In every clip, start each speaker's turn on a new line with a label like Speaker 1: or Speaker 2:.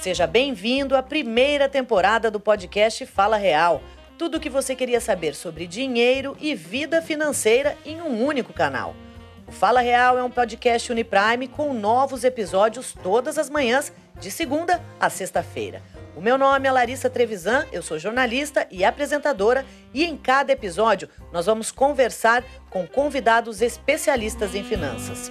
Speaker 1: Seja bem-vindo à primeira temporada do podcast Fala Real. Tudo o que você queria saber sobre dinheiro e vida financeira em um único canal. O Fala Real é um podcast Uniprime com novos episódios todas as manhãs, de segunda a sexta-feira. O meu nome é Larissa Trevisan, eu sou jornalista e apresentadora, e em cada episódio nós vamos conversar com convidados especialistas em finanças.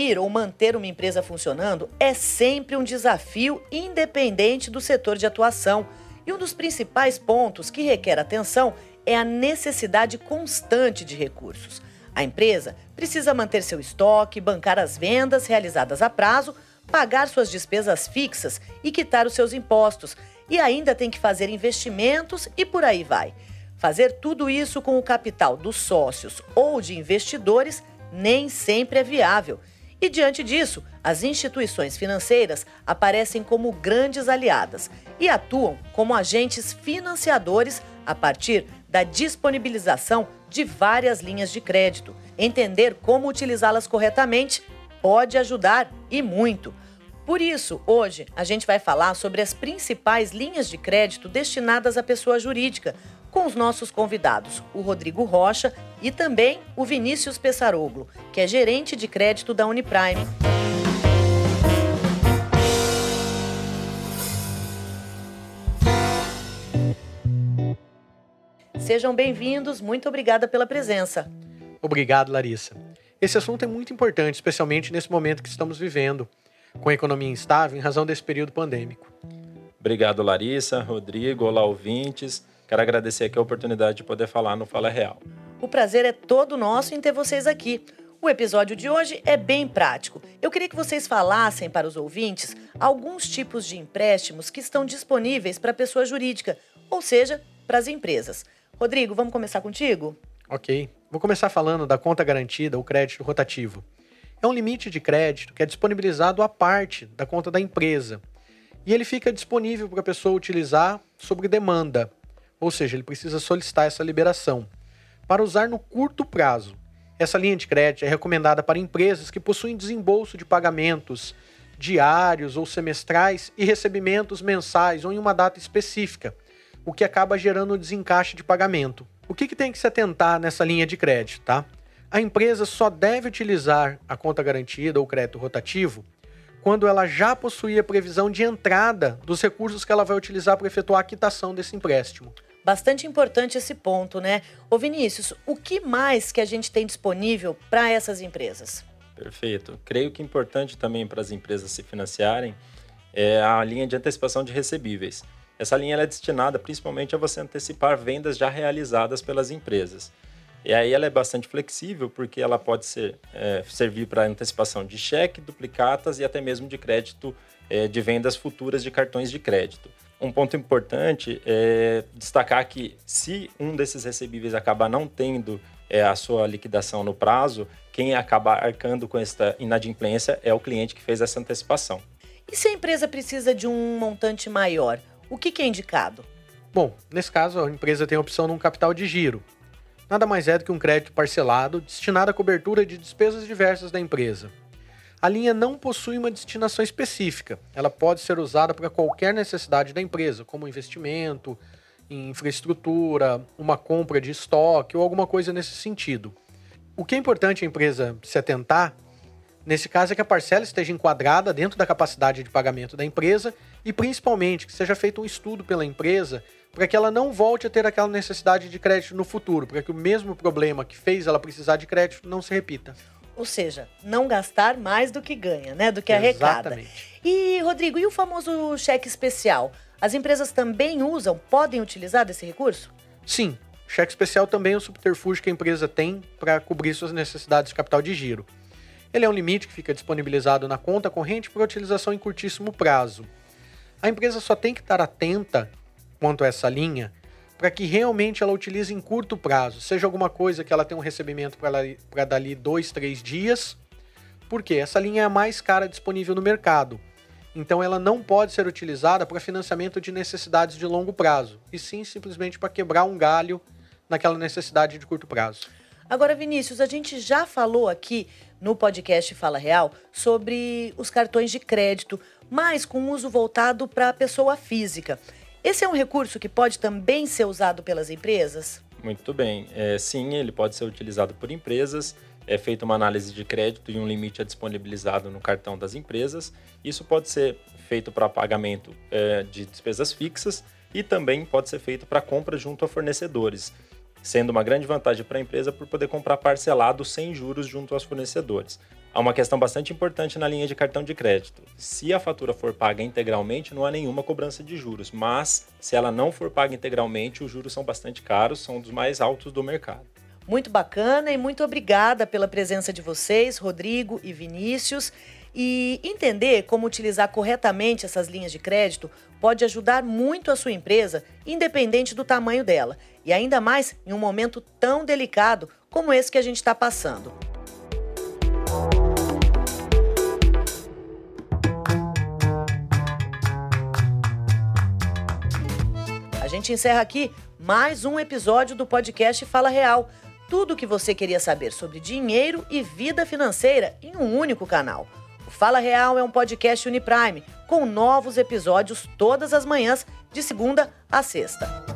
Speaker 1: Abrir ou manter uma empresa funcionando é sempre um desafio independente do setor de atuação. E um dos principais pontos que requer atenção é a necessidade constante de recursos. A empresa precisa manter seu estoque, bancar as vendas realizadas a prazo, pagar suas despesas fixas e quitar os seus impostos. E ainda tem que fazer investimentos e por aí vai. Fazer tudo isso com o capital dos sócios ou de investidores nem sempre é viável. E diante disso, as instituições financeiras aparecem como grandes aliadas e atuam como agentes financiadores a partir da disponibilização de várias linhas de crédito. Entender como utilizá-las corretamente pode ajudar e muito. Por isso, hoje a gente vai falar sobre as principais linhas de crédito destinadas à pessoa jurídica, com os nossos convidados, o Rodrigo Rocha e também o Vinícius Pessaroglo, que é gerente de crédito da Uniprime. Sejam bem-vindos, muito obrigada pela presença.
Speaker 2: Obrigado, Larissa. Esse assunto é muito importante, especialmente nesse momento que estamos vivendo, com a economia instável em razão desse período pandêmico.
Speaker 3: Obrigado, Larissa, Rodrigo, olá ouvintes. Quero agradecer aqui a oportunidade de poder falar no Fala Real.
Speaker 1: O prazer é todo nosso em ter vocês aqui. O episódio de hoje é bem prático. Eu queria que vocês falassem para os ouvintes alguns tipos de empréstimos que estão disponíveis para a pessoa jurídica, ou seja, para as empresas. Rodrigo, vamos começar contigo?
Speaker 2: Ok. Vou começar falando da conta garantida, o crédito rotativo. É um limite de crédito que é disponibilizado à parte da conta da empresa. E ele fica disponível para a pessoa utilizar sobre demanda, ou seja, ele precisa solicitar essa liberação. Para usar no curto prazo, essa linha de crédito é recomendada para empresas que possuem desembolso de pagamentos diários ou semestrais e recebimentos mensais ou em uma data específica, o que acaba gerando desencaixe de pagamento. O que, que tem que se atentar nessa linha de crédito, tá? A empresa só deve utilizar a conta garantida ou crédito rotativo quando ela já possuía previsão de entrada dos recursos que ela vai utilizar para efetuar a quitação desse empréstimo.
Speaker 1: Bastante importante esse ponto, né? Ô Vinícius, o que mais que a gente tem disponível para essas empresas?
Speaker 3: Perfeito. Creio que é importante também para as empresas se financiarem é a linha de antecipação de recebíveis. Essa linha é destinada principalmente a você antecipar vendas já realizadas pelas empresas. E aí ela é bastante flexível porque ela pode ser, é, servir para antecipação de cheque, duplicatas e até mesmo de crédito é, de vendas futuras de cartões de crédito. Um ponto importante é destacar que se um desses recebíveis acabar não tendo é, a sua liquidação no prazo, quem acaba arcando com esta inadimplência é o cliente que fez essa antecipação.
Speaker 1: E se a empresa precisa de um montante maior, o que, que é indicado?
Speaker 2: Bom, nesse caso, a empresa tem a opção de um capital de giro. Nada mais é do que um crédito parcelado destinado à cobertura de despesas diversas da empresa. A linha não possui uma destinação específica. Ela pode ser usada para qualquer necessidade da empresa, como investimento em infraestrutura, uma compra de estoque ou alguma coisa nesse sentido. O que é importante a empresa se atentar, nesse caso, é que a parcela esteja enquadrada dentro da capacidade de pagamento da empresa e, principalmente, que seja feito um estudo pela empresa para que ela não volte a ter aquela necessidade de crédito no futuro, para que o mesmo problema que fez ela precisar de crédito não se repita.
Speaker 1: Ou seja, não gastar mais do que ganha, né? Do que arrecada.
Speaker 2: Exatamente.
Speaker 1: E, Rodrigo, e o famoso cheque especial? As empresas também usam, podem utilizar desse recurso?
Speaker 2: Sim, cheque especial também é um subterfúgio que a empresa tem para cobrir suas necessidades de capital de giro. Ele é um limite que fica disponibilizado na conta corrente para utilização em curtíssimo prazo. A empresa só tem que estar atenta quanto a essa linha para que realmente ela utilize em curto prazo, seja alguma coisa que ela tenha um recebimento para dali dois, três dias, porque essa linha é a mais cara disponível no mercado. Então ela não pode ser utilizada para financiamento de necessidades de longo prazo, e sim simplesmente para quebrar um galho naquela necessidade de curto prazo.
Speaker 1: Agora, Vinícius, a gente já falou aqui no podcast Fala Real sobre os cartões de crédito, mas com uso voltado para a pessoa física. Esse é um recurso que pode também ser usado pelas empresas?
Speaker 3: Muito bem. É, sim, ele pode ser utilizado por empresas. É feita uma análise de crédito e um limite é disponibilizado no cartão das empresas. Isso pode ser feito para pagamento é, de despesas fixas e também pode ser feito para compra junto a fornecedores sendo uma grande vantagem para a empresa por poder comprar parcelado sem juros junto aos fornecedores. Há uma questão bastante importante na linha de cartão de crédito. Se a fatura for paga integralmente, não há nenhuma cobrança de juros, mas se ela não for paga integralmente, os juros são bastante caros, são dos mais altos do mercado.
Speaker 1: Muito bacana e muito obrigada pela presença de vocês, Rodrigo e Vinícius. E entender como utilizar corretamente essas linhas de crédito pode ajudar muito a sua empresa, independente do tamanho dela. E ainda mais em um momento tão delicado como esse que a gente está passando. Gente encerra aqui mais um episódio do podcast Fala Real. Tudo o que você queria saber sobre dinheiro e vida financeira em um único canal. O Fala Real é um podcast Uniprime, com novos episódios todas as manhãs, de segunda a sexta.